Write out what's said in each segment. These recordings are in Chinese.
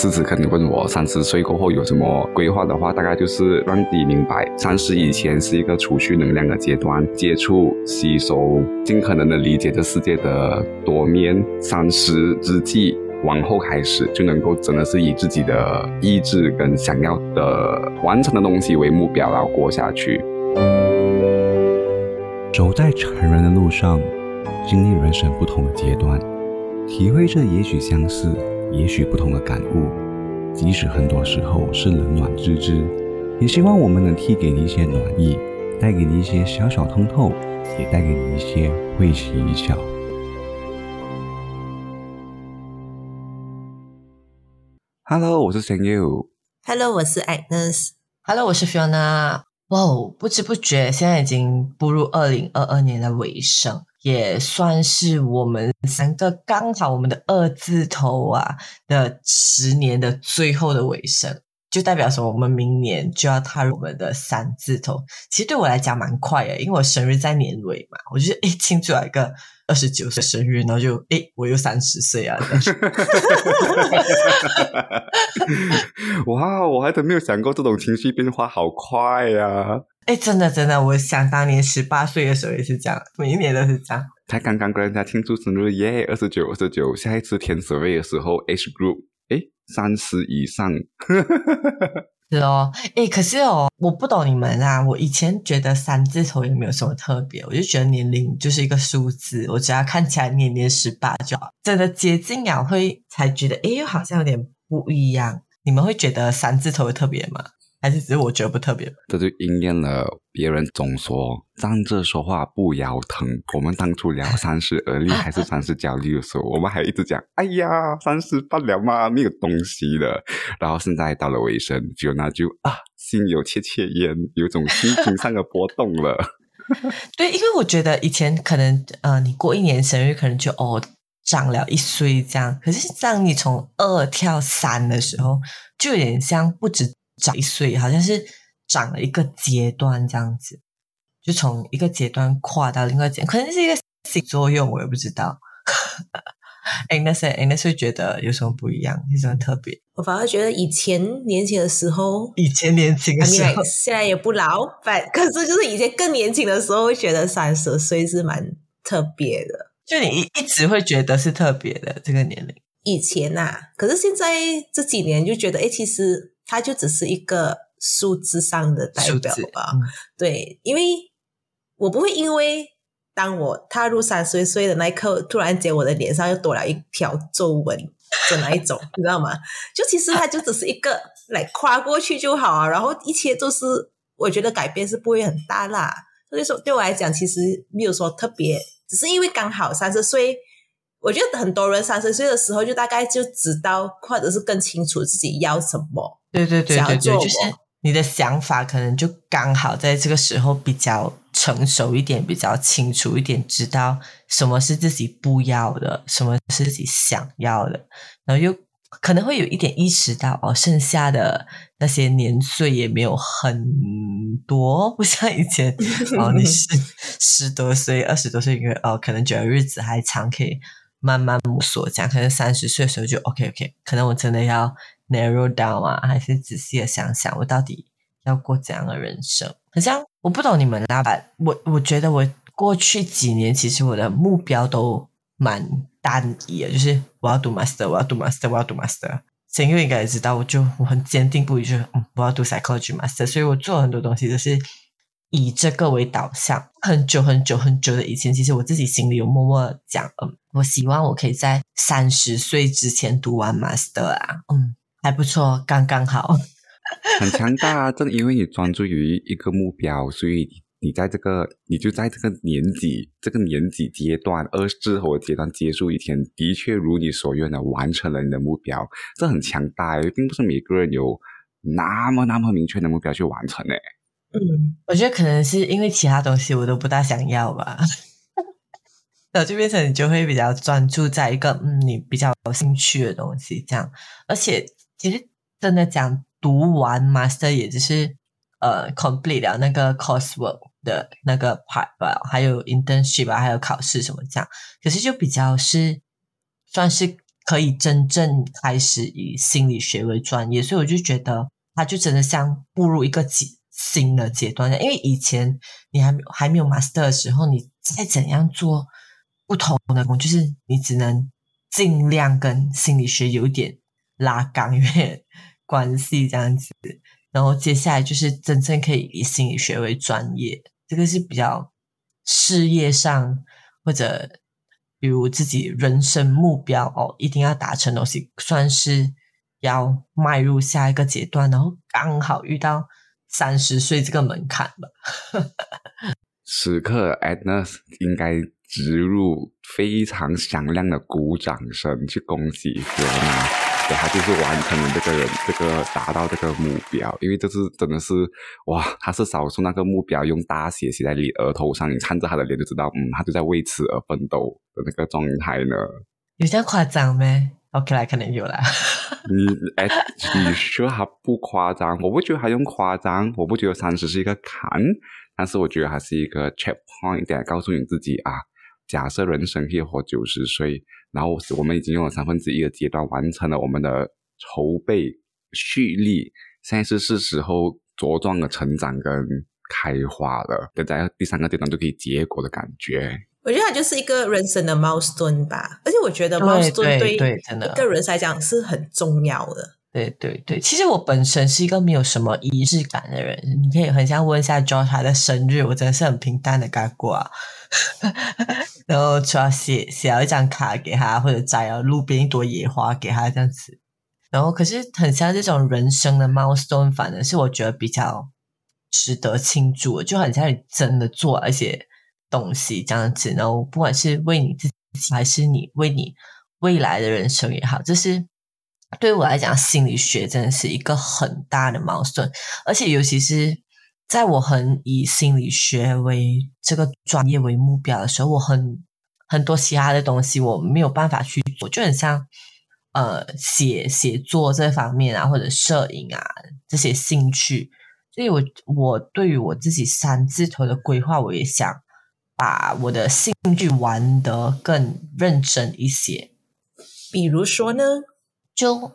此时可能问我三十岁过后有什么规划的话，大概就是让自己明白，三十以前是一个储蓄能量的阶段，接触、吸收，尽可能的理解这世界的多面。三十之际，往后开始就能够真的是以自己的意志跟想要的完成的东西为目标，然后过下去。走在成人的路上，经历人生不同的阶段，体会着也许相似。也许不同的感悟，即使很多时候是冷暖自知，也希望我们能替给你一些暖意，带给你一些小小通透，也带给你一些会心一笑。Hello，我是 Thank you。Hello，我是 Agnes。Hello，我是 Fiona。哇哦，不知不觉现在已经步入二零二二年的尾声。也算是我们三个刚好我们的二字头啊的十年的最后的尾声，就代表说我们明年就要踏入我们的三字头。其实对我来讲蛮快的，因为我生日在年尾嘛，我就诶庆祝了一个二十九岁生日，然后就诶我又三十岁啊！哇，我还真没有想过这种情绪变化好快呀！哎，真的真的，我想当年十八岁的时候也是这样，每一年都是这样。才刚刚跟人家庆祝生日耶，二十九二十九，下一次填十位的时候，H group，哎，三十以上，是哦，哎，可是哦，我不懂你们啊，我以前觉得三字头也没有什么特别，我就觉得年龄就是一个数字，我只要看起来年年十八就好，真的接近了会才觉得，哎，好像有点不一样。你们会觉得三字头特别吗？还是只是我觉得不特别，这就应验了别人总说站着说话不腰疼。我们当初聊三十而立还是三十焦虑的时候，我们还一直讲：“哎呀，三十不了嘛，没有东西的。”然后现在到了尾声，就那就啊，心有切切焉，有种心情上的波动了。对，因为我觉得以前可能呃，你过一年生日可能就哦长了一岁这样，可是当你从二跳三的时候，就有点像不止。长一岁，好像是长了一个阶段这样子，就从一个阶段跨到另外阶，可能是一个新作用，我也不知道。哎，那是哎，那是觉得有什么不一样，有什么特别？我反而觉得以前年轻的时候，以前年轻的时候，现在也不老，反 可是就是以前更年轻的时候，会觉得三十岁是蛮特别的。就你一一直会觉得是特别的这个年龄。以前呐，可是现在这几年就觉得，哎，其实。它就只是一个数字上的代表吧，对，因为我不会因为当我踏入三十岁的那一刻，突然间我的脸上又多了一条皱纹的那一种，你知道吗？就其实它就只是一个来跨过去就好啊，然后一切都是我觉得改变是不会很大啦。所以说对我来讲，其实没有说特别，只是因为刚好三十岁。我觉得很多人三十岁的时候就大概就知道，或者是更清楚自己要什么。对对对对对，就是你的想法可能就刚好在这个时候比较成熟一点，比较清楚一点，知道什么是自己不要的，什么是自己想要的，然后又可能会有一点意识到哦，剩下的那些年岁也没有很多，不像以前哦，你是十多岁、二十多岁，因为哦，可能觉得日子还长，可以。慢慢摸索，这样可能三十岁的时候就 OK OK，可能我真的要 narrow down 啊，还是仔细的想想，我到底要过怎样的人生？好像我不懂你们啦，我我觉得我过去几年其实我的目标都蛮单一的，就是我要读 master，我要读 master，我要读 master。陈佑应该也知道，我就我很坚定不移，就是嗯，我要读 psychology master，所以我做很多东西都是。以这个为导向，很久很久很久的以前，其实我自己心里有默默讲，嗯，我希望我可以在三十岁之前读完 master 啊，嗯，还不错，刚刚好，很强大啊！正因为你专注于一个目标，所以你在这个，你就在这个年纪，这个年纪阶段，二之后的阶段结束以前，的确如你所愿的完成了你的目标，这很强大，并不是每个人有那么那么明确的目标去完成诶。嗯，我觉得可能是因为其他东西我都不大想要吧，然后就变成你就会比较专注在一个嗯你比较有兴趣的东西这样，而且其实真的讲读完 master 也就是呃 complete 了那个 coursework 的那个 part 吧，还有 internship 啊，还有考试什么这样，可是就比较是算是可以真正开始以心理学为专业，所以我就觉得他就真的像步入一个新的阶段。因为以前你还没有还没有 master 的时候，你再怎样做不同的工，就是你只能尽量跟心理学有点拉杠有点关系这样子。然后接下来就是真正可以以心理学为专业，这个是比较事业上或者。比如自己人生目标哦，一定要达成东西，算是要迈入下一个阶段，然后刚好遇到三十岁这个门槛吧。此刻，Edna 应该植入非常响亮的鼓掌声，去恭喜 Fiona。对他就是完成了这个人这个达到这个目标，因为这是真的是哇，他是少数那个目标用大写写在你额头上，你看着他的脸就知道，嗯，他就在为此而奋斗的那个状态呢。有这样夸张没？OK 啦，可能有啦。你哎，你说他不夸张，我不觉得他用夸张，我不觉得三十是一个坎，但是我觉得还是一个 check point，点告诉你自己啊，假设人生可以活九十岁。然后我们已经用了三分之一的阶段完成了我们的筹备蓄力，现在是是时候茁壮的成长跟开花了，等在第三个阶段就可以结果的感觉。我觉得它就是一个人生的 milestone 吧，而且我觉得 milestone 对一个人来讲是很重要的。对对对，其实我本身是一个没有什么仪式感的人，你可以很想问一下 Joe 他的生日，我真的是很平淡的过啊。然后主要写写了一张卡给他，或者摘了路边一朵野花给他这样子。然后可是很像这种人生的 milestone，反而是我觉得比较值得庆祝，就很像你真的做了一些东西这样子。然后不管是为你自己，还是你为你未来的人生也好，这是对我来讲，心理学真的是一个很大的矛盾而且尤其是。在我很以心理学为这个专业为目标的时候，我很很多其他的东西我没有办法去做，就很像呃写写作这方面啊，或者摄影啊这些兴趣。所以，我我对于我自己三字头的规划，我也想把我的兴趣玩得更认真一些。比如说呢，就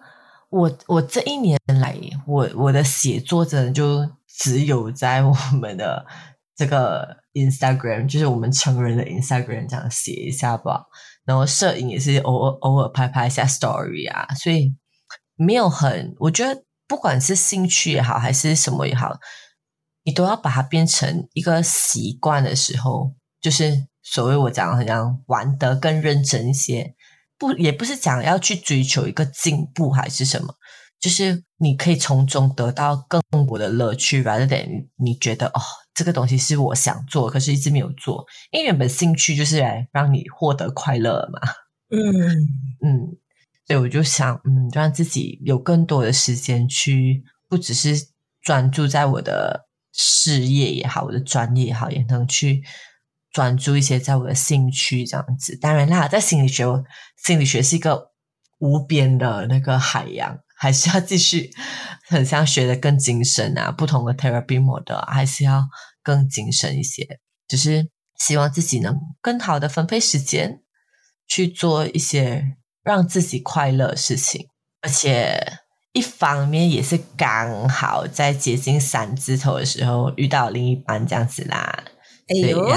我我这一年来，我我的写作真的就。只有在我们的这个 Instagram，就是我们成人的 Instagram，这样写一下吧。然后摄影也是偶尔偶尔拍拍一下 Story 啊，所以没有很，我觉得不管是兴趣也好，还是什么也好，你都要把它变成一个习惯的时候，就是所谓我讲好像玩得更认真一些，不也不是讲要去追求一个进步还是什么。就是你可以从中得到更多的乐趣吧，就等于你觉得哦，这个东西是我想做，可是一直没有做，因为原本兴趣就是来让你获得快乐嘛。嗯 嗯，所以我就想，嗯，让自己有更多的时间去，不只是专注在我的事业也好，我的专业也好，也能去专注一些在我的兴趣这样子。当然啦，在心理学，心理学是一个无边的那个海洋。还是要继续，很像学的更精深啊，不同的 therapy model 还是要更精深一些。只是希望自己能更好的分配时间，去做一些让自己快乐的事情。而且一方面也是刚好在接近三字头的时候遇到另一半这样子啦。哎呦，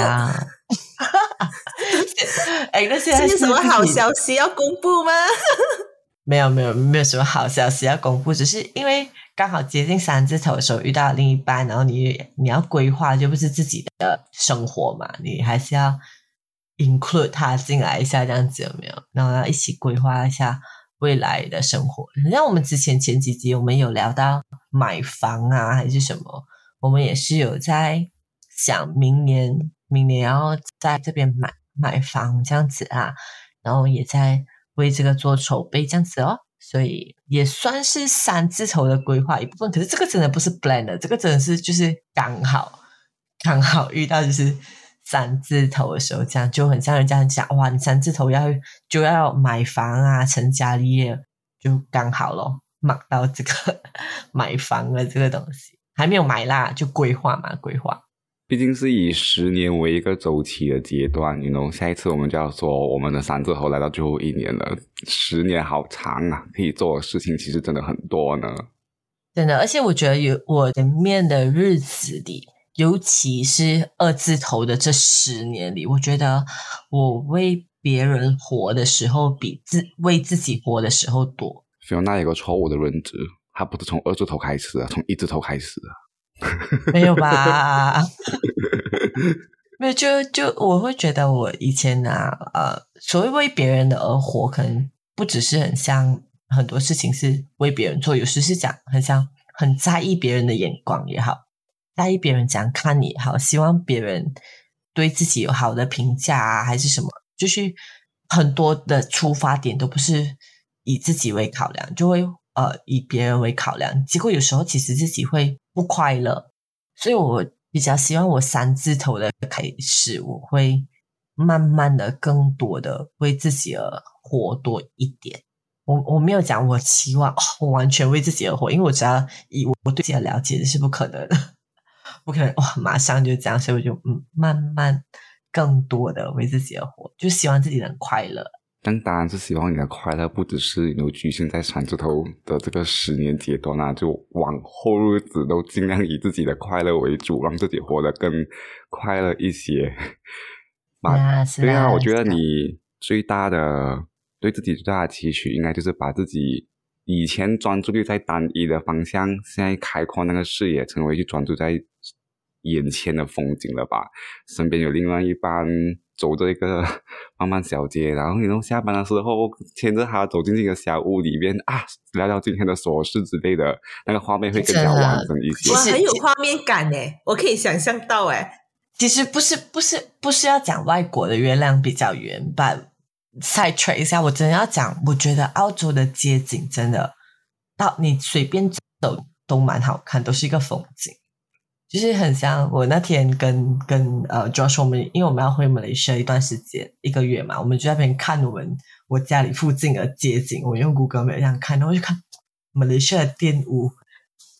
哎，那现在是什么好消息要公布吗？没有没有没有什么好消息要公布，只是因为刚好接近三字头的时候遇到另一半，然后你你要规划就不是自己的生活嘛，你还是要 include 他进来一下，这样子有没有？然后要一起规划一下未来的生活。像我们之前前几集我们有聊到买房啊，还是什么，我们也是有在想明年明年要在这边买买房这样子啊，然后也在。为这个做筹备这样子哦，所以也算是三字头的规划一部分。可是这个真的不是 plan 的，这个真的是就是刚好刚好遇到就是三字头的时候，这样就很像人家讲哇，你三字头要就要买房啊，成家立业，就刚好咯，买到这个 买房的这个东西还没有买啦，就规划嘛，规划。毕竟是以十年为一个周期的阶段，你 know，下一次我们就要说我们的三字头来到最后一年了，十年好长啊，可以做的事情其实真的很多呢。真的，而且我觉得有我前面的日子里，尤其是二字头的这十年里，我觉得我为别人活的时候，比自为自己活的时候多。菲欧娜有个错误的认知，他不是从二字头开始的，从一字头开始的。没有吧？没有，就就我会觉得我以前啊，呃，所谓为别人的而活，可能不只是很像很多事情是为别人做，有时是讲很像很在意别人的眼光也好，在意别人怎样看你也好，希望别人对自己有好的评价啊，还是什么，就是很多的出发点都不是以自己为考量，就会呃以别人为考量，结果有时候其实自己会。不快乐，所以我比较希望我三字头的开始，我会慢慢的、更多的为自己而活多一点。我我没有讲我期望我完全为自己而活，因为我只要以我对自己的了解是不可能的，不可能哇，马上就这样，所以我就嗯，慢慢更多的为自己而活，就希望自己能快乐。但当然是希望你的快乐不只是有局限在三字头的这个十年阶段啊，就往后日子都尽量以自己的快乐为主，让自己活得更快乐一些。啊，对啊，我觉得你最大的对自己最大的期许，应该就是把自己以前专注力在单一的方向，现在开阔那个视野，成为去专注在眼前的风景了吧？身边有另外一半。走着一个 慢慢小街，然后你从下班的时候牵着他走进这个小屋里边啊，聊聊今天的琐事之类的，那个画面会更加完整一些。哇，很有画面感诶，我可以想象到诶。其实不是不是不是要讲外国的月亮比较圆，吧再吹一下，我真的要讲，我觉得澳洲的街景真的到你随便走都蛮好看，都是一个风景。就是很像我那天跟跟呃，Josh，我们因为我们要回马来西亚一段时间，一个月嘛，我们就在那边看我们我家里附近的街景，我用 Google 这样看，然后就看马来西亚店屋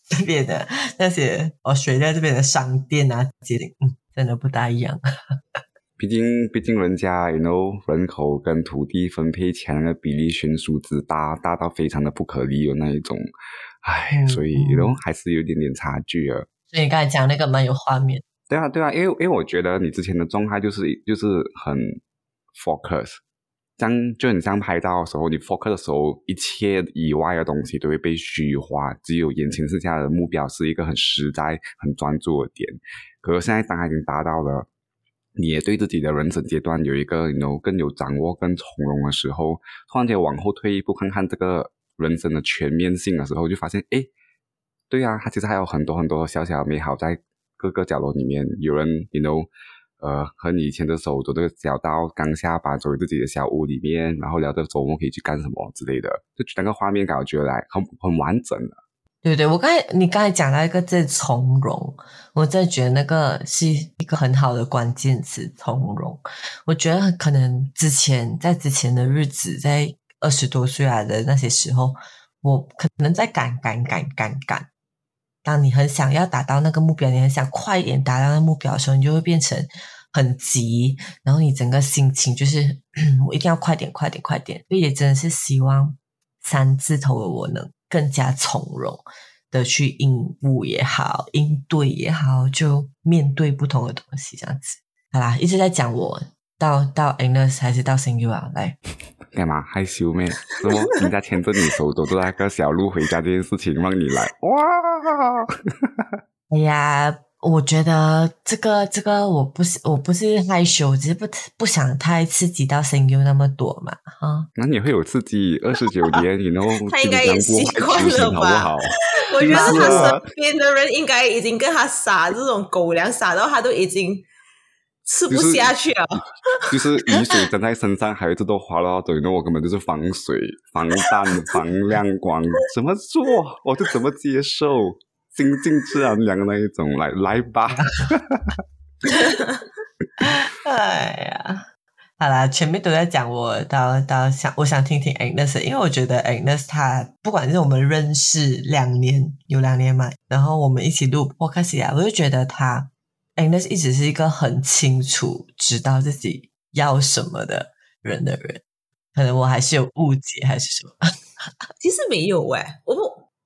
这边的那些哦，水在这边的商店啊，街景，嗯，真的不大一样。毕竟，毕竟人家 you know 人口跟土地分配钱的比例悬殊之大，大到非常的不可理喻那一种，唉，所以然后还是有点点差距啊。所以你刚才讲那个蛮有画面，对啊，对啊，因为因为我觉得你之前的状态就是就是很 focus，像就你像拍照的时候，你 focus 的时候，一切以外的东西都会被虚化，只有眼前剩下的目标是一个很实在、很专注的点。可是现在当他已经达到了，你也对自己的人生阶段有一个有更有掌握、更从容的时候，突然间往后退一步看看这个人生的全面性的时候，就发现哎。对啊，它其实还有很多很多小小的美好在各个角落里面。有人，you know，呃，和你以前的手走这个小道，刚下班走回自己的小屋里面，然后聊着周末可以去干什么之类的，就整个画面感觉来很很完整的。对对，我刚才你刚才讲到一个字从容，我真的觉得那个是一个很好的关键词，从容。我觉得可能之前在之前的日子，在二十多岁来的那些时候，我可能在赶赶赶赶赶。当你很想要达到那个目标，你很想快一点达到那目标的时候，你就会变成很急，然后你整个心情就是 我一定要快点、快点、快点。所以也真的是希望三字头的我能更加从容的去应付也好，应对也好，就面对不同的东西这样子。好啦，一直在讲我到到 Agnes 还是到 Singu 啊？来。干嘛害羞咩？什么人家牵着你手走着那个小路回家这件事情让你来哇？哎呀，我觉得这个这个我不是我不是害羞，只是不不想太刺激到声优那么多嘛哈。那你会有刺激二十九年，然后 他应该也习惯了吧？我觉得他身边的人应该已经跟他撒这种狗粮撒到他都已经。吃不下去啊！就是雨水沾在身上，孩子都滑到嘴，那我根本就是防水、防弹、防亮光，怎么做我就怎么接受，心静自然凉的那一种，来来吧！哎呀，好啦，前面都在讲我，到到想我想听听 Agnes，因为我觉得 Agnes 她不管是我们认识两年有两年嘛，然后我们一起录 podcast 啊，我就觉得她。Agnes 一直是一个很清楚知道自己要什么的人的人，可能我还是有误解还是什么？其实没有哎，我不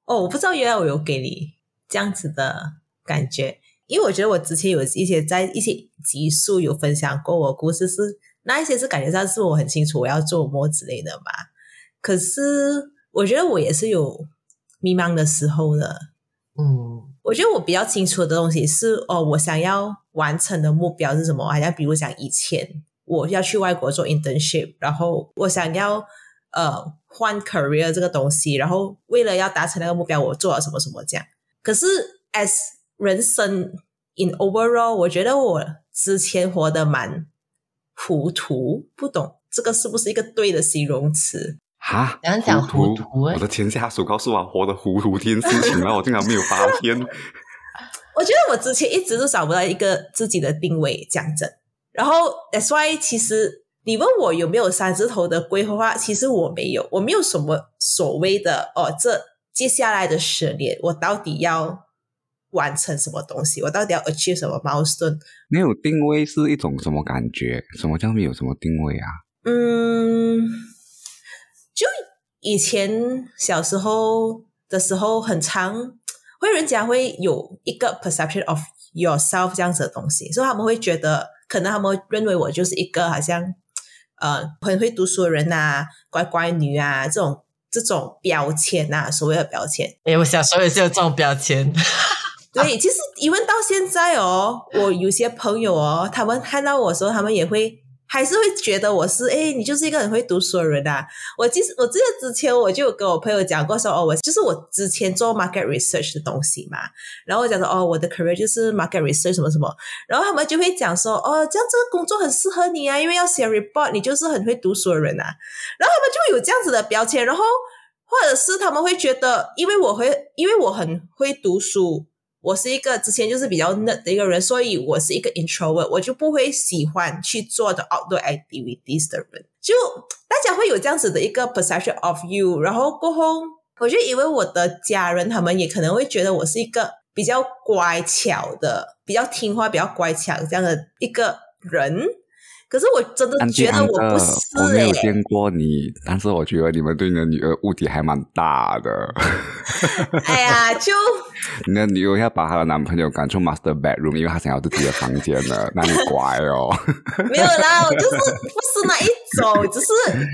哦，我不知道原来我有给你这样子的感觉，因为我觉得我之前有一些在一些集数有分享过我故事，是那一些是感觉上是我很清楚我要做么之类的嘛。可是我觉得我也是有迷茫的时候的，嗯，我觉得我比较清楚的东西是哦，我想要完成的目标是什么？好像比如讲以前我要去外国做 internship，然后我想要呃换 career 这个东西，然后为了要达成那个目标，我做了什么什么这样。可是 as 人生 in overall，我觉得我之前活得蛮糊涂，不懂这个是不是一个对的形容词？哈，讲讲糊糊涂欸我的前下属告诉我活得糊涂这件事情了，我竟然没有发现。我觉得我之前一直都找不到一个自己的定位，讲真。然后 that's why 其实你问我有没有三字头的规划，其实我没有，我没有什么所谓的哦，这接下来的十年我到底要完成什么东西，我到底要 achieve 什么 milestone？没有定位是一种什么感觉？什么叫没有什么定位啊？嗯，就以前小时候的时候，很常会人家会有一个 perception of yourself 这样子的东西，所以他们会觉得，可能他们认为我就是一个好像呃很会读书的人呐、乖乖女啊这种这种标签呐、所谓的标签。哎，我小时候也是有这种标签，对，其实一问到现在哦，我有些朋友哦，他们看到我的时候，他们也会还是会觉得我是哎，你就是一个很会读书的人啊。我其实我记得之前我就有跟我朋友讲过说，哦，我就是我之前做 market research 的东西嘛，然后我讲说哦，我的 career 就是 market research 什么什么，然后他们就会讲说，哦，这样这个工作很适合你啊，因为要写 report，你就是很会读书的人啊，然后他们就会有这样子的标签，然后或者是他们会觉得，因为我会，因为我很会读书。我是一个之前就是比较 nerd 的一个人，所以我是一个 introvert，我就不会喜欢去做的 outdoor activities 的人。就大家会有这样子的一个 perception of you，然后过后，我就以为我的家人他们也可能会觉得我是一个比较乖巧的、比较听话、比较乖巧这样的一个人。可是我真的觉得我不哥，是我没有、见过你，但是我觉得你们对你的女儿误解还蛮大的。哎呀，就 你的女友要把她的男朋友赶出 master bedroom，因为她想要自己的房间了，那你乖哦。没有啦，我就是不是那一种，只是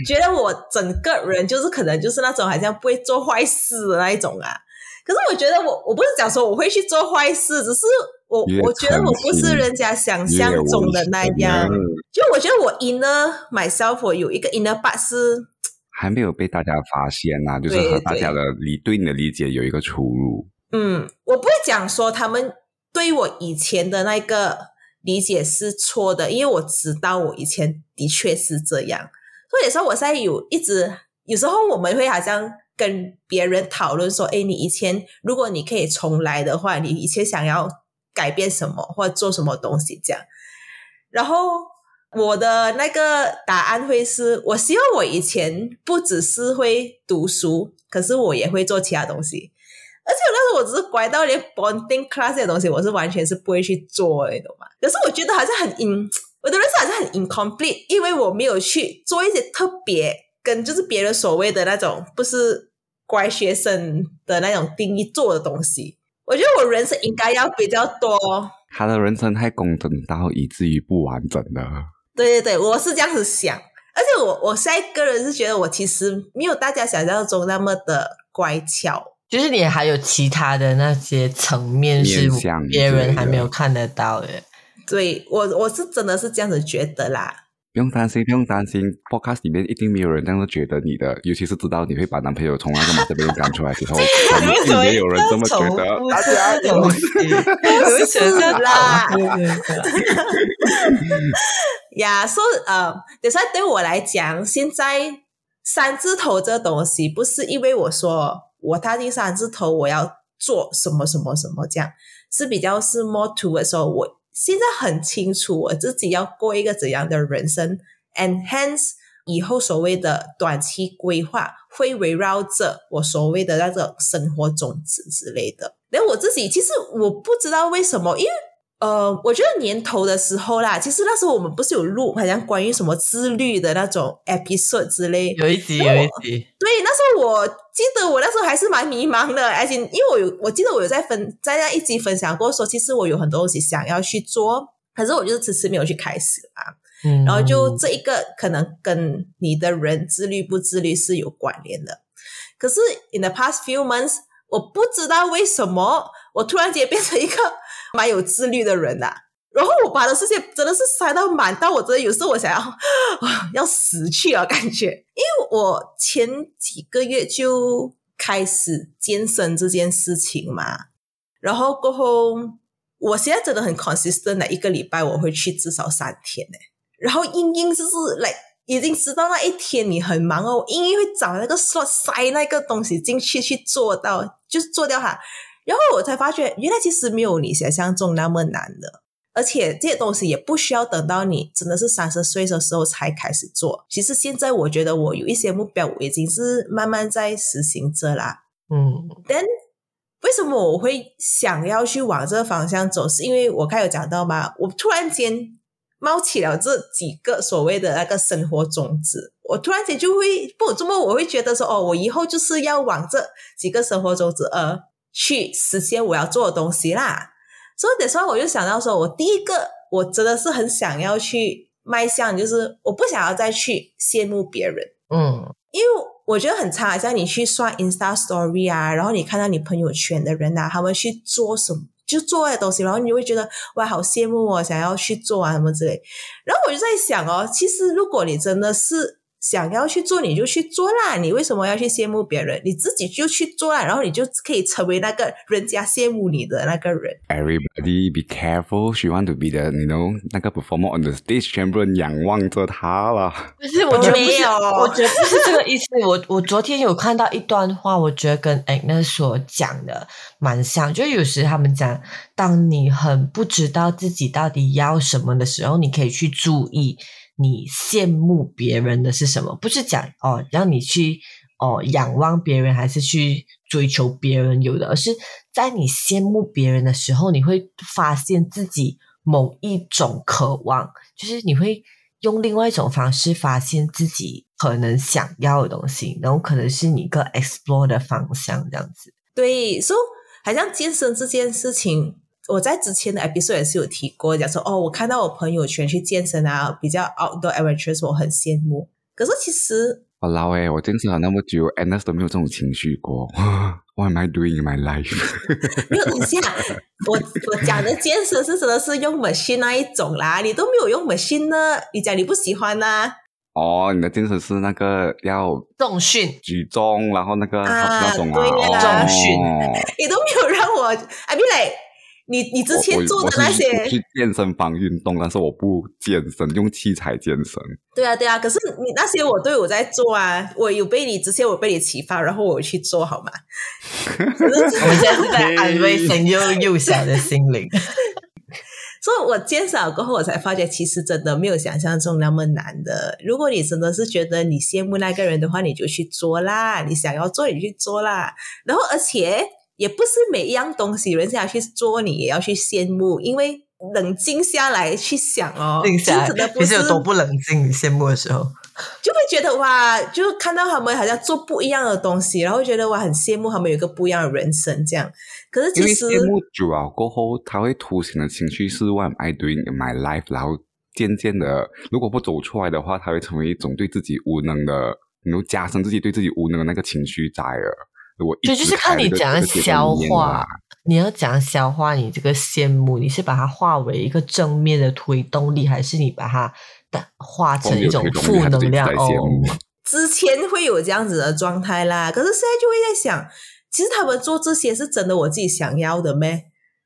觉得我整个人就是可能就是那种好像不会做坏事的那一种啊。可是我觉得我我不是讲说我会去做坏事，只是我我觉得我不是人家想象中的那样。就我觉得我 inner myself 我有一个 inner part 是还没有被大家发现呐、就是和大家的理对你的理解有一个出入。嗯，我不会讲说他们对我以前的那个理解是错的，因为我知道我以前的确是这样。所以说我现在有一直有时候我们会好像跟别人讨论说，哎，你以前如果你可以重来的话，你以前想要改变什么或做什么东西这样。然后我的那个答案会是我希望我以前不只是会读书，可是我也会做其他东西。而且那时候我只是乖到连 bonding class 这些东西，我是完全是不会去做的，你懂吗？可是我觉得好像很 in，我的人生好像很 incomplete，因为我没有去做一些特别跟就是别人所谓的那种不是乖学生的那种定义做的东西。我觉得我人生应该要比较多。他的人生太工整到以至于不完整了。对对对，我是这样子想，而且我我现在个人是觉得我其实没有大家想象中那么的乖巧。就是你还有其他的那些层面是别人还没有看得到的。对我我是真的是这样子觉得啦。不用担心，不用担心，podcast 里面一定没有人这样子觉得你的，尤其是知道你会把男朋友从那个马这边赶出来之后，我们一定也有人这么觉得。大家这东西，不是啦对对对呀，说呃，等下对我来讲，现在三字头这东西不是因为我说我踏进三字头我要做什么什么什么这样，是比较是 more to 的时候我现在很清楚我自己要过一个怎样的人生，and hence 以后所谓的短期规划会围绕着我所谓的那个生活种子之类的。那我自己其实我不知道为什么，因为呃，我觉得年头的时候啦，其实那时候我们不是有录好像关于什么自律的那种 episode 之类，有一集有一集。对，那时候我记得我那时候还是蛮迷茫的，而且因为我有我记得我有在分在那一集分享过，说其实我有很多东西想要去做，可是我就是迟迟没有去开始啊。嗯，然后就这一个可能跟你的人自律不自律是有关联的。可是 in the past few months，我不知道为什么我突然间变成一个蛮有自律的人啦。然后我把的事情真的是塞到满，到我真的有时候我想要啊 要死去啊感觉。因为我前几个月就开始健身这件事情嘛，然后过后我现在真的很 consistent，一个礼拜我会去至少三天呢。然后英英就是来已经知道那一天你很忙哦，英英会找那个塞塞那个东西进去去做到，就是做掉它。然后我才发觉，原来其实没有你想象中那么难的，而且这些东西也不需要等到你真的是三十岁的时候才开始做。其实现在我觉得我有一些目标，我已经是慢慢在实行着啦。嗯，但为什么我会想要去往这个方向走？是因为我刚有讲到嘛，我突然间。冒起了这几个所谓的那个生活种子，我突然间就会不这么，我会觉得说，哦，我以后就是要往这几个生活种子而去实现我要做的东西啦。所以那时候我就想到说，我第一个我真的是很想要去迈向，就是我不想要再去羡慕别人，嗯，因为我觉得很差，像你去刷 Insta Story 啊，然后你看到你朋友圈的人啊，他们去做什么。就做的东西，然后你就会觉得哇，好羡慕哦，想要去做啊什么之类。然后我就在想哦，其实如果你真的是想要去做，你就去做啦。你为什么要去羡慕别人？你自己就去做啦，然后你就可以成为那个人家羡慕你的那个人。Everybody be careful. She want to be the, you know, 那个 performer on the stage，全部人仰望着他了。不是，我觉得，没有我觉得不是这个意思。我我昨天有看到一段话，我觉得跟 Agnes 所讲的蛮像。就有时他们讲，当你很不知道自己到底要什么的时候，你可以去注意你羡慕别人的是什么，不是讲哦让你去哦仰望别人，还是去追求别人有的，而是在你羡慕别人的时候，你会发现自己某一种渴望，就是你会。用另外一种方式发现自己可能想要的东西，然后可能是你一个 explore 的方向，这样子。对，所以好像健身这件事情，我在之前的 episode 也是有提过，讲说哦，我看到我朋友圈去健身啊，比较 outdoor adventures，我很羡慕。可是其实，我老诶，我健身了那么久，Anna 都没有这种情绪过。What am I doing in my life？没有等下，我我讲的健身是真的是用 machine 那一种啦，你都没有用 machine 呢，你讲你不喜欢呢？哦，你的健身是那个要重训，举重，然后那个啊那种啊，重训哦你都没有让我，哎，比磊，你你之前做的那些我，去健身房运动，但是我不健身，用器材健身。对啊对啊，可是你那些我都有在做啊，我有被你之前我被你启发，然后我去做好吗？我们现在是在 安慰神幼幼小的心灵。所以我减少过后，我才发觉其实真的没有想象中那么难的。如果你真的是觉得你羡慕那个人的话，你就去做啦，你想要做你去做啦。然后而且也不是每一样东西人家去做，你也要去羡慕，因为冷静下来去想哦，静下不是有多不冷静、羡慕的时候，就会觉得哇，就看到他们好像做不一样的东西，然后觉得哇很羡慕他们有一个不一样的人生这样。可是其实羡慕久了过后，他会凸显的情绪是 What am I doing in my life？然后渐渐的，如果不走出来的话，他会成为一种对自己无能的，然后加深自己对自己无能的那个情绪在了。我一对，就是看你怎样消化。你要怎样消化你这个羡慕？你是把它化为一个正面的推动力，还是你把它的化成一种负能量？哦，之前会有这样子的状态啦，可是现在就会在想，其实他们做这些是真的我自己想要的咩？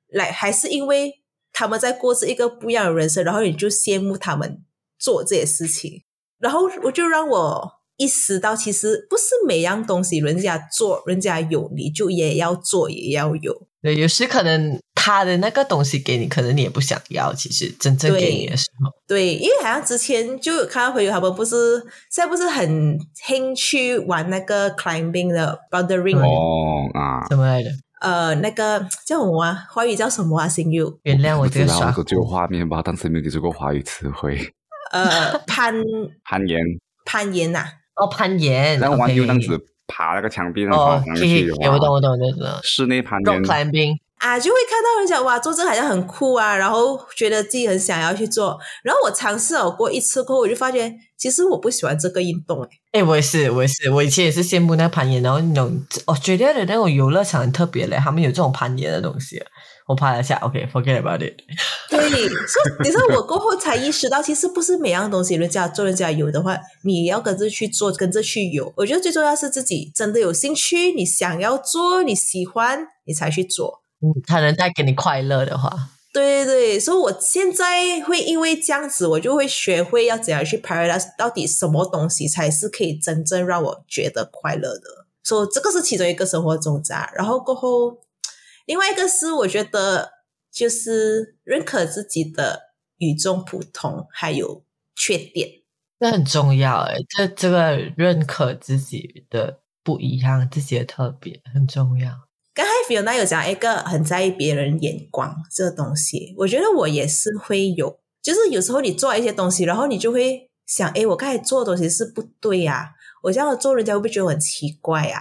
来，还是因为他们在过着一个不一样的人生，然后你就羡慕他们做这些事情，然后我就让我意识到，其实不是每样东西人家做，人家有，你就也要做，也要有。对，有时可能他的那个东西给你，可能你也不想要。其实真正给你的时候，对，因为好像之前就有看到朋友他们不是现在不是很兴趣玩那个 climbing 的 bouldering，、哦啊，什么来的？呃，那个叫什么啊？华语叫什么啊？心友，原谅我这个耍然后就有画面吧，但是没有接触过华语词汇。呃，攀攀岩，攀岩呐、哦，攀岩，然后玩样子爬那个墙壁，然后哦爬上去我懂我懂我懂。室内攀岩，climbing，啊，就会看到人讲哇，做这个好像很酷啊，然后觉得自己很想要去做。然后我尝试了过一次过后，我就发现其实我不喜欢这个运动、欸。哎，我也是，我也是，我以前也是羡慕那攀岩，然后那种哦，绝对的那种游乐场很特别嘞，他们有这种攀岩的东西。我拍了下，OK，forget、about it。对，所以你知道我过后才意识到，其实不是每样东西人家做人家有的话，你要跟着去做，跟着去有。我觉得最重要是自己真的有兴趣，你想要做，你喜欢，你才去做。嗯，它能带给你快乐的话，对对对，所以我现在会因为这样子，我就会学会要怎样去 prioritize 到底什么东西才是可以真正让我觉得快乐的。所以这个是其中一个生活种子啊。然后过后，另外一个是我觉得就是认可自己的与众不同，还有缺点。这很重要哎，这这个认可自己的不一样，自己的特别很重要。刚才 Fiona 有讲一个很在意别人眼光这个东西，我觉得我也是会有，就是有时候你做一些东西，然后你就会想，诶，我刚才做的东西是不对呀、我这样做，人家会不会觉得我很奇怪呀、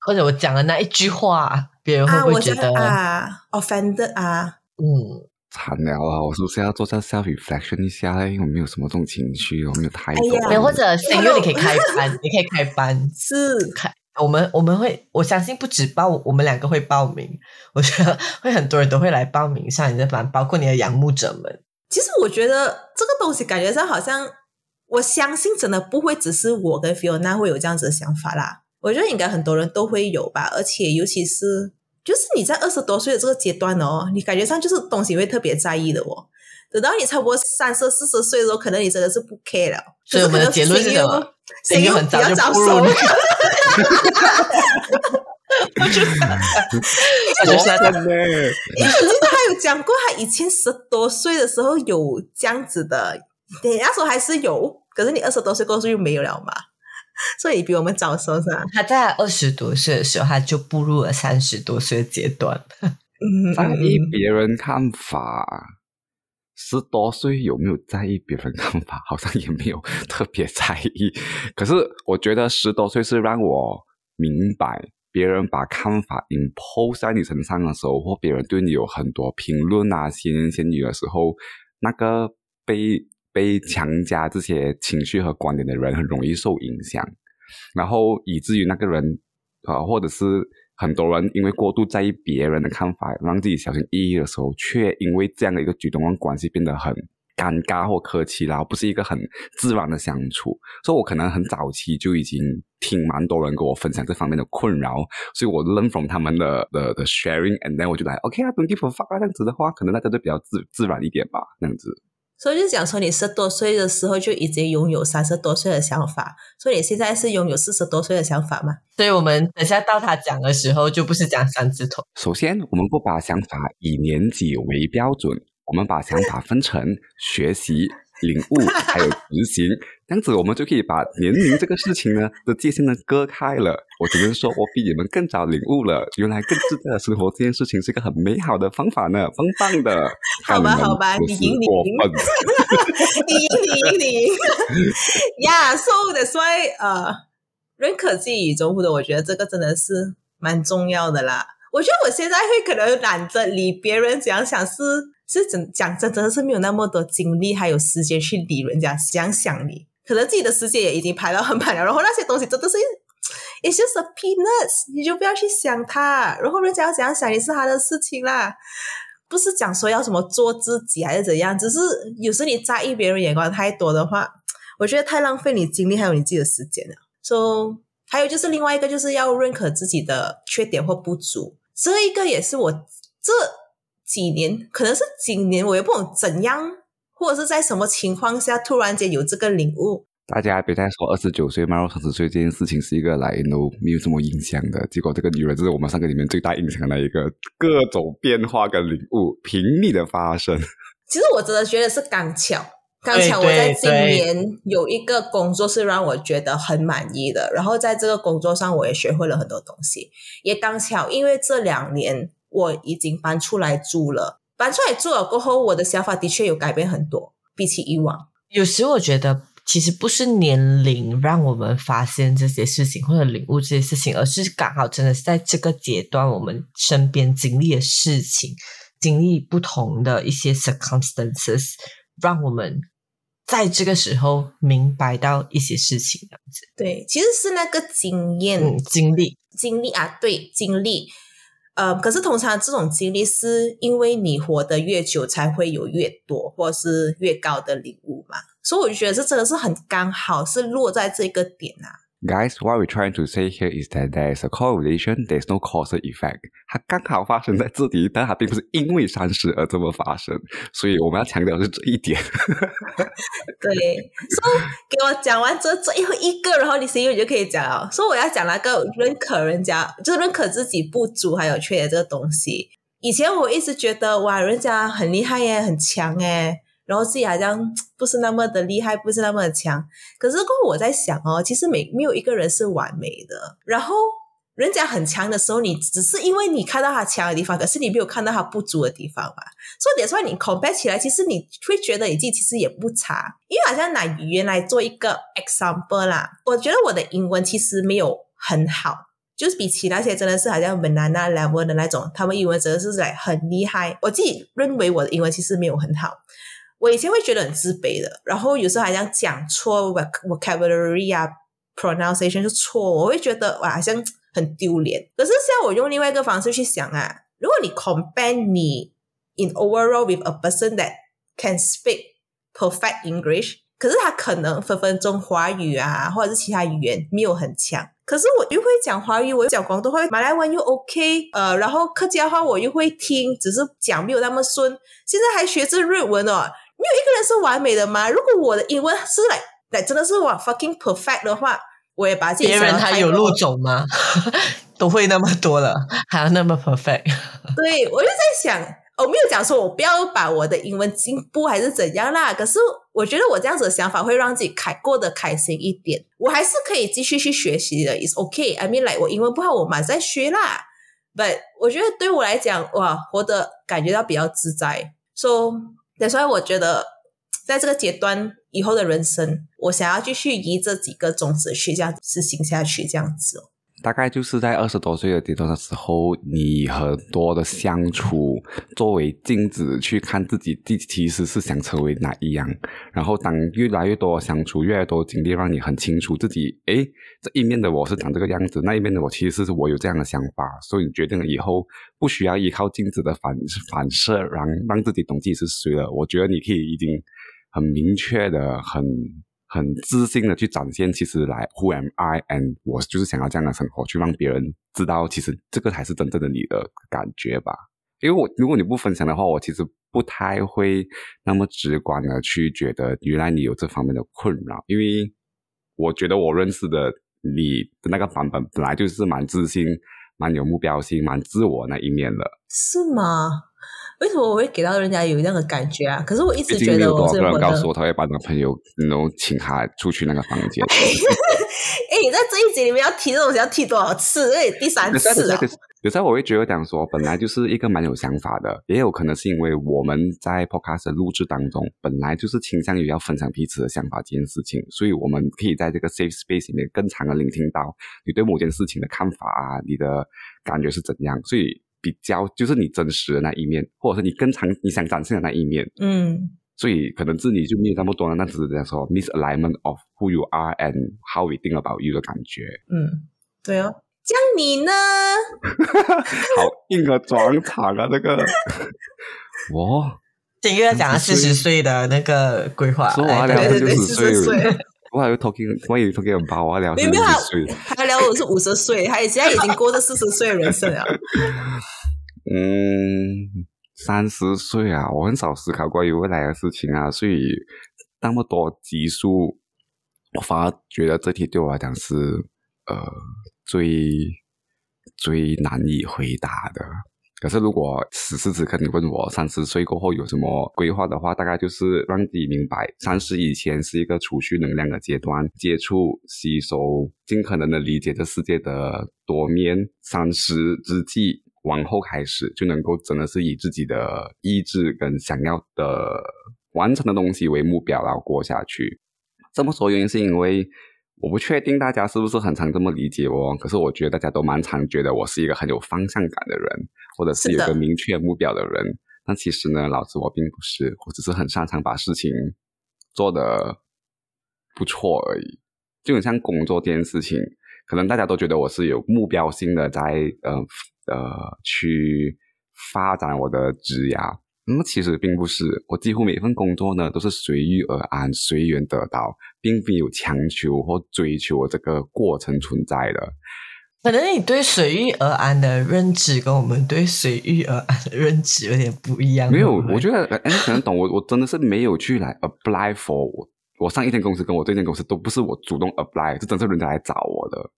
或者我讲的那一句话，别人会啊？不会觉得我这样啊，offended 啊？嗯？惨了啊！我是不是要做下 self reflection 一下嘞？我没有什么这种情绪，我没有太多。哎呀没有，或者是因为你可以开班，你可以开班，是，开我们我们会，我相信不止报我们两个会报名，我觉得会很多人都会来报名上你的班，包括你的仰慕者们。其实我觉得这个东西感觉上好像，我相信真的不会只是我跟 Fiona 会有这样子的想法啦。我觉得应该很多人都会有吧，而且尤其是就是你在二十多岁的这个阶段哦，你感觉上就是东西会特别在意的哦。等到你差不多三十四十岁的时候，可能你真的是不 care 了。所以我们的结论是什么？谁又很早比较早就步入熟？我就是我记得他有讲过，他以前十多岁的时候有这样子的，你那时候还是有，可是你二十多岁过后就没有了嘛，所以比我们早熟是吧？他在二十多岁的时候，他就步入了三十多岁的阶段。嗯，在嗯意别人看法，十多岁有没有在意别人看法？好像也没有特别在意。可是我觉得十多岁是让我明白，别人把看法 impose 在你身上的时候，或别人对你有很多评论啊、闲言闲语的时候，那个被被强加这些情绪和观点的人，很容易受影响，然后以至于那个人啊、呃或者是很多人因为过度在意别人的看法，让自己小心翼翼的时候，却因为这样的一个举动，让关系变得很尴尬或客气然后，不是一个很自然的相处。所以我可能很早期就已经听蛮多人跟我分享这方面的困扰，所以我 learn from 他们的的的 sharing，and then 我觉得 OK 啊，don't give a fuck 啊，这样子的话，可能大家都比较自自然一点吧，那样子。所以就讲说，你十多岁的时候就已经拥有三十多岁的想法，所以你现在是拥有四十多岁的想法吗？所以我们等下到他讲的时候，就不是讲三字头，首先，我们不把想法以年纪为标准，我们把想法分成学习、领悟还有执行，这样子我们就可以把年龄这个事情呢的界限呢割开了。我只能说，我比你们更早领悟了，原来更自在的生活这件事情是一个很美好的方法呢，棒棒的。好吧好吧你赢你赢你过赢分。你赢 你赢。Yeah，so that's why 呃，认可自己与众不同，我觉得这个真的是蛮重要的啦。我觉得我现在会可能懒得理别人怎样想是，是真讲真，真的是没有那么多精力还有时间去理人家怎样想你，可能自己的时间也已经排到很满了，然后那些东西真的是。It's just a penis，你就不要去想它，然后人家要怎样想也是他的事情啦。不是讲说要什么做自己还是怎样，只是有时你在意别人眼光太多的话，我觉得太浪费你精力还有你自己的时间了。So，还有就是另外一个就是要认可自己的缺点或不足，这一个也是我这几年，可能是几年我也不懂怎样，或者是在什么情况下突然间有这个领悟。大家别再说二十九岁迈入三十岁这件事情是一个来都没有什么影响的，结果这个女人就是我们三个里面最大影响的一个，各种变化跟领悟频密的发生。其实我真的觉得是刚巧，刚巧我在今年有一个工作是让我觉得很满意的，然后在这个工作上我也学会了很多东西。也刚巧因为这两年我已经搬出来住了，搬出来住了过后，我的想法的确有改变很多，比起以往。有时我觉得其实不是年龄让我们发现这些事情或者领悟这些事情，而是刚好真的是在这个阶段我们身边经历的事情，经历不同的一些 circumstances，让我们。在这个时候明白到一些事情，这样子对，其实是那个经验、经历、经历啊，对，经历。呃，可是通常这种经历是因为你活得越久，才会有越多或是越高的领悟嘛。所以我就觉得这真的是很刚好，是落在这个点啊。Guys, what we're trying to say here is that there is a correlation, there's no causal effect. 它刚好发生在这里，但它并不是因为三十而这么发生。所以我们要强调的是这一点。对，所以给我讲完这最后一个，然后你心里就可以讲了。说我要讲那个认可人家，就是认可自己不足还有缺点这个东西。以前我一直觉得哇，人家很厉害耶，很强耶。然后自己好像 不是那么的厉害，不是那么的强。可是过后我在想哦，其实没没有一个人是完美的。然后人家很强的时候，你只是因为你看到他强的地方，可是你没有看到他不足的地方嘛。所以说你 compare 起来，其实你会觉得你自己其实也不差。因为好像拿语言来做一个 example 啦，我觉得我的英文其实没有很好，就是比起那些真的是好像 banana level 的那种，他们英文真的是在很厉害。我自己认为我的英文其实没有很好。我以前会觉得很自卑的，然后有时候还想讲错 vocabulary 啊，pronunciation 就错，我会觉得哇，好像很丢脸。可是现在我用另外一个方式去想啊，如果你 compare 你 in overall with a person that can speak perfect English，可是他可能分分钟华语啊，或者是其他语言没有很强，可是我又会讲华语，我又讲广东话，马来文又 OK，呃，然后客家话我又会听，只是讲没有那么顺。现在还学着日文哦。没有一个人是完美的吗？如果我的英文是来来真的是哇 fucking perfect 的话，我也把自己别人他有路走吗？都会那么多了，还要那么 perfect？对，我就在想，我没有讲说我不要把我的英文进步还是怎样啦。可是我觉得我这样子的想法会让自己开过得开心一点。我还是可以继续去学习的，is OK。I mean，like 我英文不好，我马上学啦。But 我觉得对我来讲，哇，活得感觉到比较自在。So 所以我觉得，在这个阶段以后的人生，我想要继续以这几个宗旨去这样执行下去，这样子。大概就是在二十多岁的阶段的时候，你很多的相处作为镜子去看自己，自己其实是想成为哪一样。然后当越来越多的相处，越来越多经历，让你很清楚自己，诶，这一面的我是长这个样子，那一面的我其实是我有这样的想法。所以你决定了以后不需要依靠镜子的反反射，让让自己懂自己是谁了。我觉得你可以已经很明确的很。很自信的去展现，其实来 Who am I and 我就是想要这样的生活，去让别人知道，其实这个才是真正的你的感觉吧。因为我如果你不分享的话，我其实不太会那么直观的去觉得原来你有这方面的困扰。因为我觉得我认识的你的那个版本本来就是蛮自信、蛮有目标性、蛮自我那一面的，是吗？为什么我会给到人家有这样的感觉啊？可是我一直觉得，我是人告诉我他会把男朋友然后请他出去那个房间。哎，你在这一集里面要提这东西要提多少次？哎，第三次啊！有时候我会觉得讲说，本来就是一个蛮有想法的，也有可能是因为我们在 podcast 录制当中，本来就是倾向于要分享彼此的想法这件事情，所以我们可以在这个 safe space 里面更长的聆听到你对某件事情的看法啊，你的感觉是怎样，所以。比较就是你真实的那一面，或者是你更长你想展现的那一面，嗯，所以可能自己就没有那么多了。那只是这样说，misalignment of who you are and how we think about you 的感觉。嗯，对哦，像你呢？好硬啊，转场啊，这个。我今天要讲四十岁的那个规划，说我要聊四十岁。我还有 talking，我以为 talking 很包，我聊四十岁，还聊我是五十岁，他现在已经过着四十岁的人生了。嗯，三十岁啊，我很少思考关于未来的事情啊，所以那么多集数，我反而觉得这题对我来讲是呃最最难以回答的。可是如果此时此刻你问我三十岁过后有什么规划的话，大概就是让自己明白，三十以前是一个储蓄能量的阶段，接触、吸收，尽可能的理解这世界的多面。三十之际，往后开始就能够真的是以自己的意志跟想要的完成的东西为目标，然后过下去。这么说原因是因为。我不确定大家是不是很常这么理解我，可是我觉得大家都蛮常觉得我是一个很有方向感的人，或者是有个明确目标的人。但其实呢，老子我并不是，我只是很擅长把事情做得不错而已。就很像工作这件事情，可能大家都觉得我是有目标性的在呃呃去发展我的职涯。那么其实并不是，我几乎每份工作呢都是随遇而安、随缘得到，并没有强求或追求这个过程存在的。可能你对随遇而安的认知跟我们对随遇而安的认知有点不一样。没有，我觉得哎，可能懂我，我真的是没有去来 apply for 我。我上一间公司跟我这间公司都不是我主动 apply，是真是人家来找我的，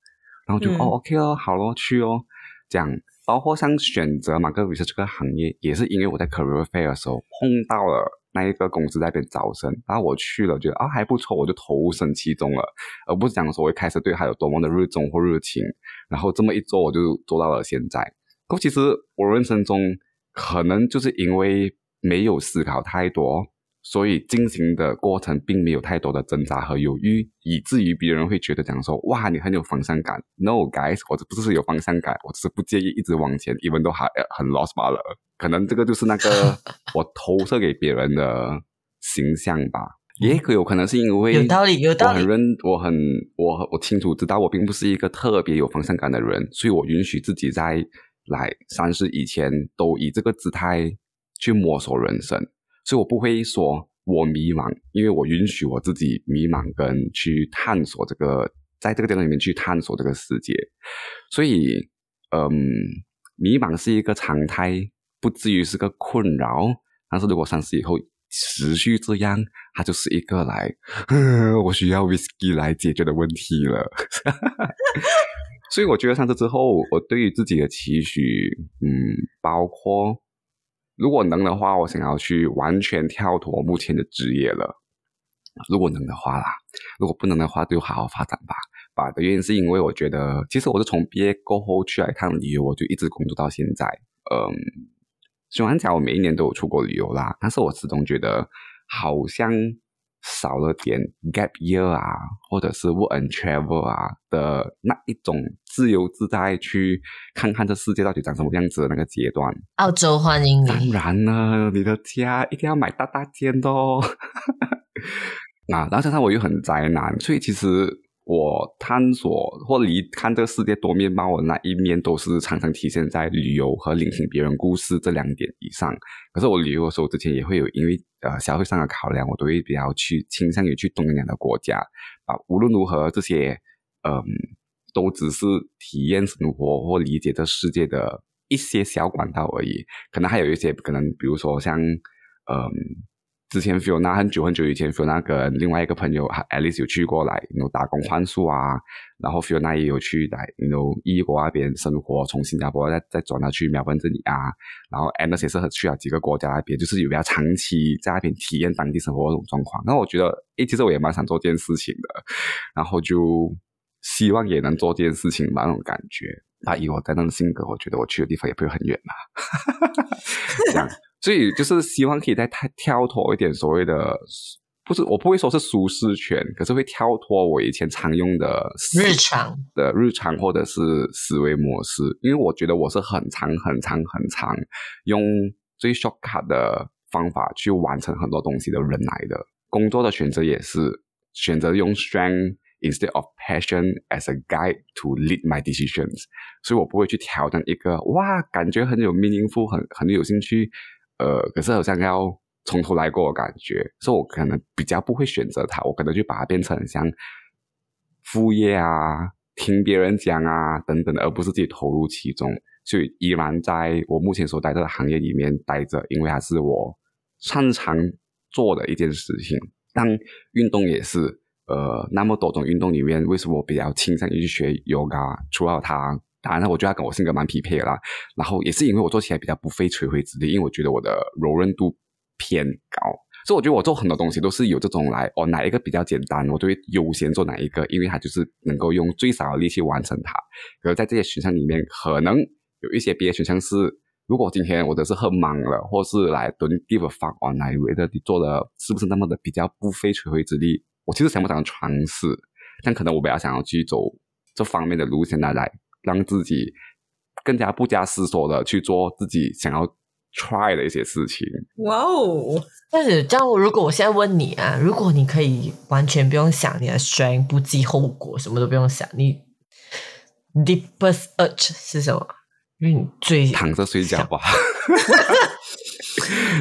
然后就哦 OK 哦，好咯，去哦，这样。包括像选择马克维斯这个行业，也是因为我在 career fair 的时候碰到了那一个公司在那边招生，然后我去了，觉得啊还不错，我就投身其中了，而不是讲说我一开始对他有多么的热衷或热情，然后这么一做我就做到了现在。可其实我人生中可能就是因为没有思考太多。所以进行的过程并没有太多的挣扎和犹豫，以至于别人会觉得讲说，哇，你很有方向感。No，guys，我这不是有方向感，我只是不介意一直往前，even 都还很 lost 罢了。可能这个就是那个 我投射给别人的形象吧。也可有可能是因为有道理，有道理。我很认，我很我我清楚知道，我并不是一个特别有方向感的人，所以我允许自己在来三十以前都以这个姿态去摸索人生。所以我不会说我迷茫，因为我允许我自己迷茫，跟去探索这个，在这个阶段里面去探索这个世界。所以，嗯，迷茫是一个常态，不至于是个困扰。但是如果三十以后持续这样，它就是一个来，我需要 whisky 来解决的问题了。所以我觉得上次之后，我对于自己的期许，嗯，包括。如果能的话，我想要去完全跳脱目前的职业了。如果能的话啦，如果不能的话，就好好发展吧。吧的原因是因为我觉得，其实我是从毕业过后去了一趟旅游，我就一直工作到现在。嗯，虽然讲我每一年都有出国旅游啦，但是我始终觉得好像。少了点 gap year 啊，或者是 work and travel 啊的那一种自由自在去看看这世界到底长什么样子的那个阶段。澳洲欢迎你！当然了，你的家一定要买大大间的哦。啊，然后加上我又很宅男，所以其实。我探索或离看这个世界多面貌的那一面，都是常常体现在旅游和聆听别人故事这两点以上。可是我旅游的时候，之前也会有因为呃消费上的考量，我都会比较去倾向于去东南亚的国家啊。无论如何，这些嗯，都只是体验生活或理解这世界的一些小管道而已。可能还有一些可能，比如说像嗯。之前 Fiona 很久很久以前，Fiona 跟另外一个朋友 Alice 有去过来，有打工换宿啊。然后 Fiona 也有去来，有异国那边生活，从新加坡再再转到去苗本这里啊。然后 Alice 也是去了几个国家那边，就是有比较长期在那边体验当地生活那种状况。那我觉得，诶，其实我也蛮想做这件事情的。然后就希望也能做这件事情吧，那种感觉。那以我这样的性格，我觉得我去的地方也不会很远嘛。这样。所以就是希望可以再太跳脱一点，所谓的不是我不会说是舒适圈，可是会跳脱我以前常用的日常的日常或者是思维模式，因为我觉得我是很长很长很长用最 shortcut 的方法去完成很多东西的人来的。工作的选择也是选择用 strength instead of passion as a guide to lead my decisions，所以我不会去挑战一个哇感觉很有 meaningful 很很有兴趣。呃，可是好像要从头来过的感觉，所以我可能比较不会选择它，我可能就把它变成像副业啊，听别人讲啊等等，而不是自己投入其中。所以依然在我目前所待的行业里面待着，因为它是我擅长做的一件事情。但运动也是，呃，那么多种运动里面，为什么我比较倾向于去学 yoga？除了它。当然，我觉得他跟我性格蛮匹配的啦。然后也是因为我做起来比较不费吹灰之力，因为我觉得我的柔韧度偏高，所以我觉得我做很多东西都是有这种来哦，哪一个比较简单，我就会优先做哪一个，因为它就是能够用最少的力气完成它。而在这些选项里面，可能有一些别的选项是，如果今天我的是很忙了，或是来蹲 give a fuck on 来为的你做的是不是那么的比较不费吹灰之力？我其实想不想尝试，但可能我比较想要去走这方面的路线来来。让自己更加不加思索的去做自己想要 try 的一些事情。哇哦！但是这样，如果我现在问你啊，如果你可以完全不用想你的 strength，不计后果，什么都不用想，你 deepest urge 是什么？因为你最躺着睡觉吧。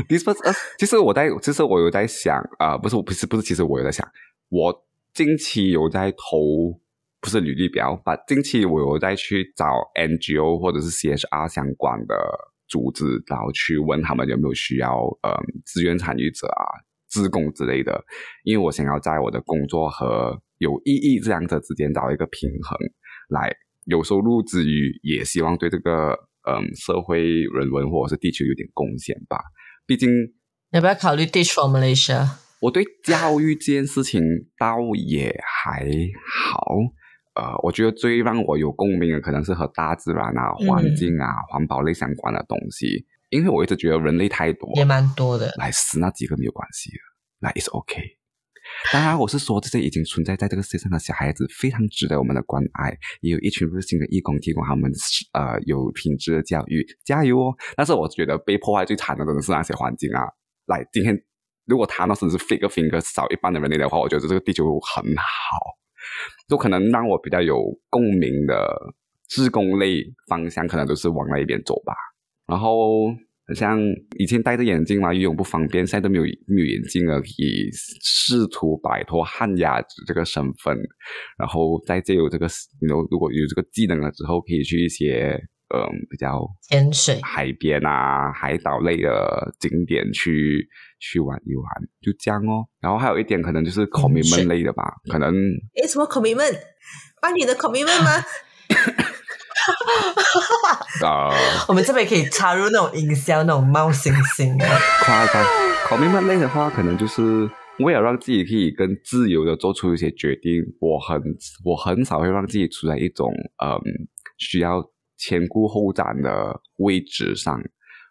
deepest urge，其实我在，其实我有在想啊，不是，不是，不是，其实我有在想，我近期有在投。不是履历表，把近期我有再去找 NGO 或者是 CSR 相关的组织，然后去问他们有没有需要呃志愿参与者啊、自工之类的，因为我想要在我的工作和有意义这两者之间找一个平衡，来有收入之余，也希望对这个嗯社会人文或者是地球有点贡献吧。毕竟要不要考虑 ditch for Malaysia？我对教育这件事情倒也还好。呃，我觉得最让我有共鸣的，可能是和大自然啊、环境啊、环保类相关的东西。因为我一直觉得人类太多，也蛮多的，来死那几个没有关系的，那 is OK。当然，我是说这些已经存在在这个世界上的小孩子，非常值得我们的关爱。也有一群热心的义工提供他们呃有品质的教育，加油哦！但是我觉得被破坏最惨的，真的是那些环境啊。来，今天如果他那甚至是 fake finger 少一半的人类的话，我觉得这个地球很好。都可能让我比较有共鸣的自工类方向，可能都是往那一边走吧。然后像以前戴着眼镜嘛，游泳不方便，现在都没有没有眼镜了，可以试图摆脱旱鸭子这个身份，然后再借有这个，有如果有这个技能了之后，可以去一些嗯比较潜水、海边啊、海岛类的景点去。去玩一玩，就这样哦。然后还有一点可能就是 commitment 类的吧，可能诶，什么 commitment？帮你的 commitment 吗？啊，我们这边可以插入那种营销，那种猫星星的夸张。commitment 类的话，可能就是为了让自己可以更自由的做出一些决定。我很我很少会让自己处在一种嗯需要前顾后展的位置上。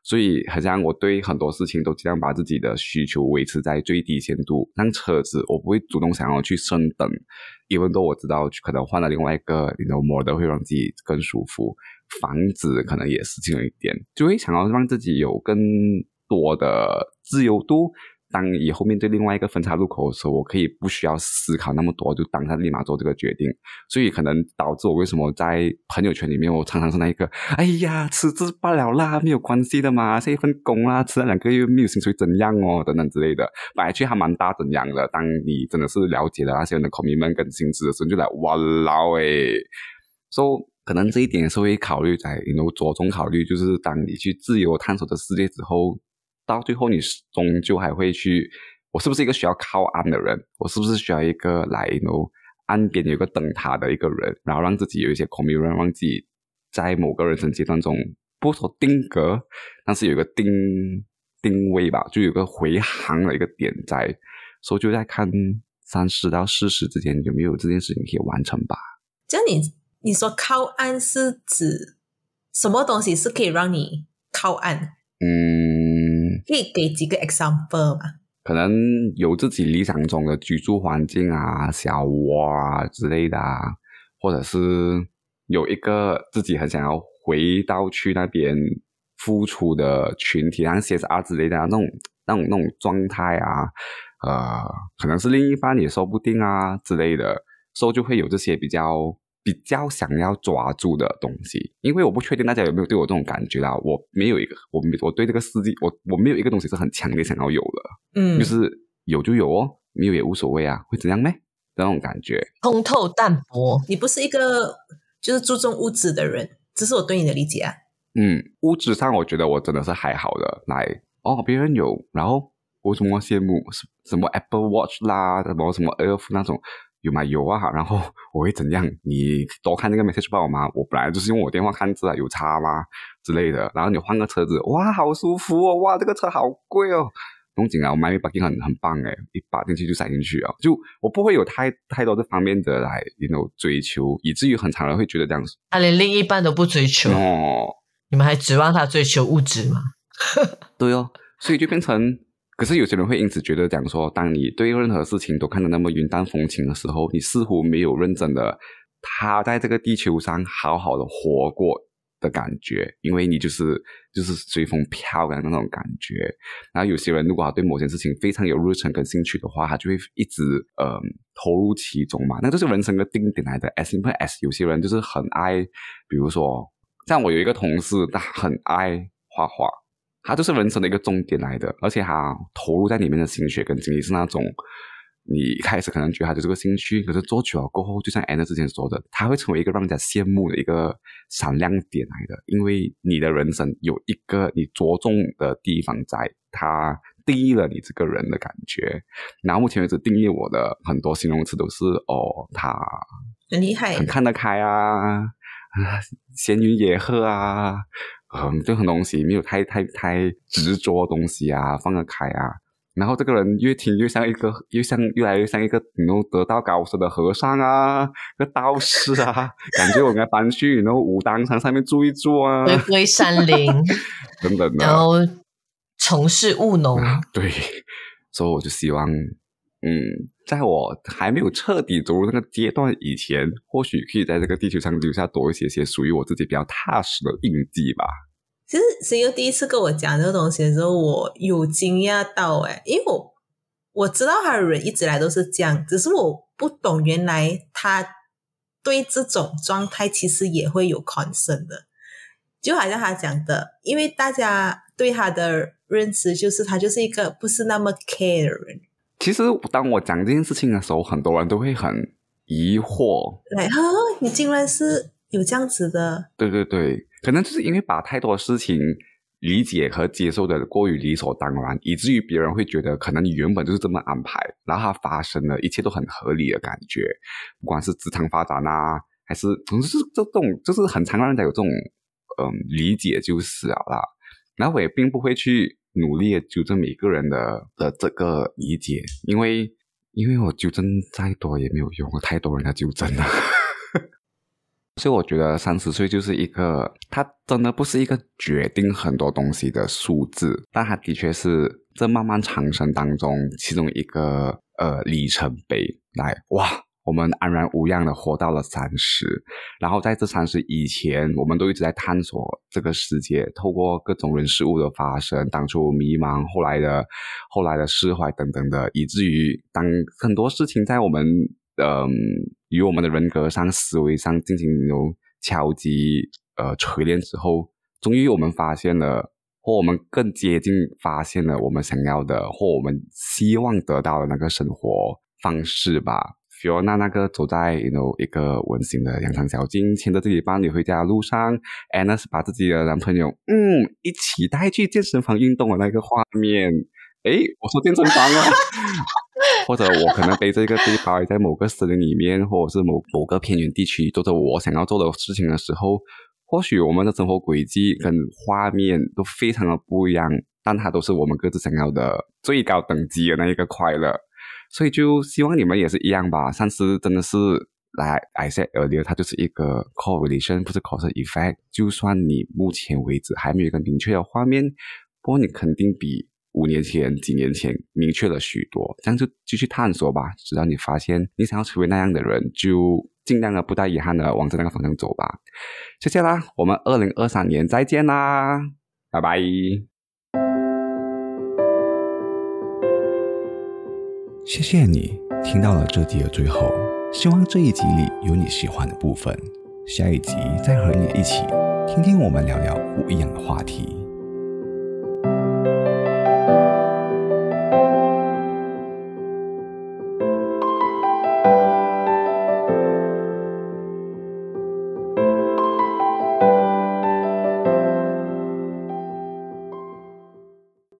所以，好像我对很多事情都尽量把自己的需求维持在最低限度。像车子，我不会主动想要去升等，因为都我知道可能换了另外一个那种模的会让自己更舒服。房子可能也是这样一点，就会想要让自己有更多的自由度。当以后面对另外一个分岔路口的时候，我可以不需要思考那么多，就当下立马做这个决定。所以可能导致我为什么在朋友圈里面，我常常是那一个，哎呀，辞职罢了啦，没有关系的嘛，这一份工啦，辞了两个月没有薪水怎样哦，等等之类的。本来去还蛮大怎样的，当你真的是了解了那些人的 commitment 跟薪资的时候，就来哇啦诶，说可能这一点是会考虑在，有着重考虑，就是当你去自由探索的世界之后。到最后，你终究还会去。我是不是一个需要靠岸的人？我是不是需要一个来，no 岸边有个灯塔的一个人，然后让自己有一些 commitment，让自己在某个人生阶段中不说定格，但是有个定定位吧，就有个回航的一个点在。所以就在看三十到四十之间有没有这件事情可以完成吧。就你你说靠岸是指什么东西是可以让你靠岸？嗯，可以给几个 example 吗？可能有自己理想中的居住环境啊、小窝啊之类的啊，或者是有一个自己很想要回到去那边付出的群体，像 CSR 之类的那种、那种、那种状态啊，呃，可能是另一半也说不定啊之类的，所以就会有这些比较。比较想要抓住的东西，因为我不确定大家有没有对我这种感觉啦。我没有一个，我我对这个世界，我我没有一个东西是很强烈想要有的。嗯，就是有就有哦，没有也无所谓啊，会怎样呢？那种感觉，通透淡薄。你不是一个就是注重物质的人，这是我对你的理解啊。嗯，物质上我觉得我真的是还好的。来哦，别人有，然后我什么羡慕什什么 Apple Watch 啦，什么什么 Air 那种。有吗？有啊。然后我会怎样？你多看那个 message 报吗？我本来就是用我电话看字啊，有差吗？之类的。然后你换个车子，哇，好舒服哦！哇，这个车好贵哦。东景啊，我买一把金很很棒诶，一把进去就塞进去啊。就我不会有太太多这方面的来，you know 追求，以至于很常人会觉得这样子。他连另一半都不追求哦，你们还指望他追求物质吗？对哦，所以就变成。可是有些人会因此觉得讲说，当你对任何事情都看得那么云淡风轻的时候，你似乎没有认真的他在这个地球上好好的活过的感觉，因为你就是 就是随风飘的那种感觉。然后有些人如果他对某件事情非常有热忱跟兴趣的话，他就会一直呃投入其中嘛，那就是人生的 定点来的。As simple as 有些人就是很爱，比如说像我有一个同事，他很爱画画。他就是人生的一个重点来的，而且他投入在里面的心血跟精力是那种，你一开始可能觉得他就是个兴趣，可是做久了过后，就像 Anna 之前说的，他会成为一个让人家羡慕的一个闪亮点来的，因为你的人生有一个你着重的地方，在他定义了你这个人的感觉。然后目前为止定义我的很多形容词都是哦，他很厉害，很看得开啊，闲云野鹤啊。嗯，这很东西没有太太太执着东西啊，放得开啊。然后这个人越听越像一个，越像越来越像一个能得道高僧的和尚啊，个道士啊，感觉我应该搬去然后武当山上面住一住啊，回归山林等等的，然后从事务农。对，所以我就希望。嗯，在我还没有彻底走入那个阶段以前，或许可以在这个地球上留下多一些些属于我自己比较踏实的印记吧。其实，谁又第一次跟我讲这个东西的时候，我有惊讶到哎，因为我我知道他的人一直来都是这样，只是我不懂原来他对这种状态其实也会有 concern 的，就好像他讲的，因为大家对他的认知就是他就是一个不是那么 care 的人。其实，当我讲这件事情的时候，很多人都会很疑惑。来，哈，你竟然是有这样子的？对对对，可能就是因为把太多事情理解和接受的过于理所当然，以至于别人会觉得，可能你原本就是这么安排，然后它发生了一切都很合理的感觉。不管是职场发展啊，还是总之是这种，就是很常让人家有这种嗯理解就是了啦。然后我也并不会去。努力纠正每个人的的这个理解，因为因为我纠正再多也没有用，太多人要纠正了。所以我觉得三十岁就是一个，它真的不是一个决定很多东西的数字，但它的确是这漫漫长生当中其中一个呃里程碑。来，哇！我们安然无恙的活到了三十，然后在这三十以前，我们都一直在探索这个世界，透过各种人事物的发生，当初迷茫，后来的后来的释怀等等的，以至于当很多事情在我们嗯与我们的人格上、思维上进行有敲击、呃锤炼之后，终于我们发现了，或我们更接近发现了我们想要的，或我们希望得到的那个生活方式吧。Fiona 那个走在 you know 一个温馨的羊肠小径，牵着自己伴侣回家的路上，Anna 是把自己的男朋友嗯一起带去健身房运动的那个画面。诶，我说健身房啊，或者我可能背着一个背包在某个森林里面，或者是某某个偏远地区做着我想要做的事情的时候，或许我们的生活轨迹跟画面都非常的不一样，但它都是我们各自想要的最高等级的那一个快乐。所以就希望你们也是一样吧。上次真的是来，I said earlier，它就是一个 correlation，不是 cause effect。就算你目前为止还没有一个明确的画面，不过你肯定比五年前、几年前明确了许多。这样就继续探索吧，直到你发现你想要成为那样的人，就尽量的不带遗憾的往着那个方向走吧。谢谢啦，我们二零二三年再见啦，拜拜。谢谢你听到了这集的最后，希望这一集里有你喜欢的部分。下一集再和你一起听听我们聊聊不一样的话题。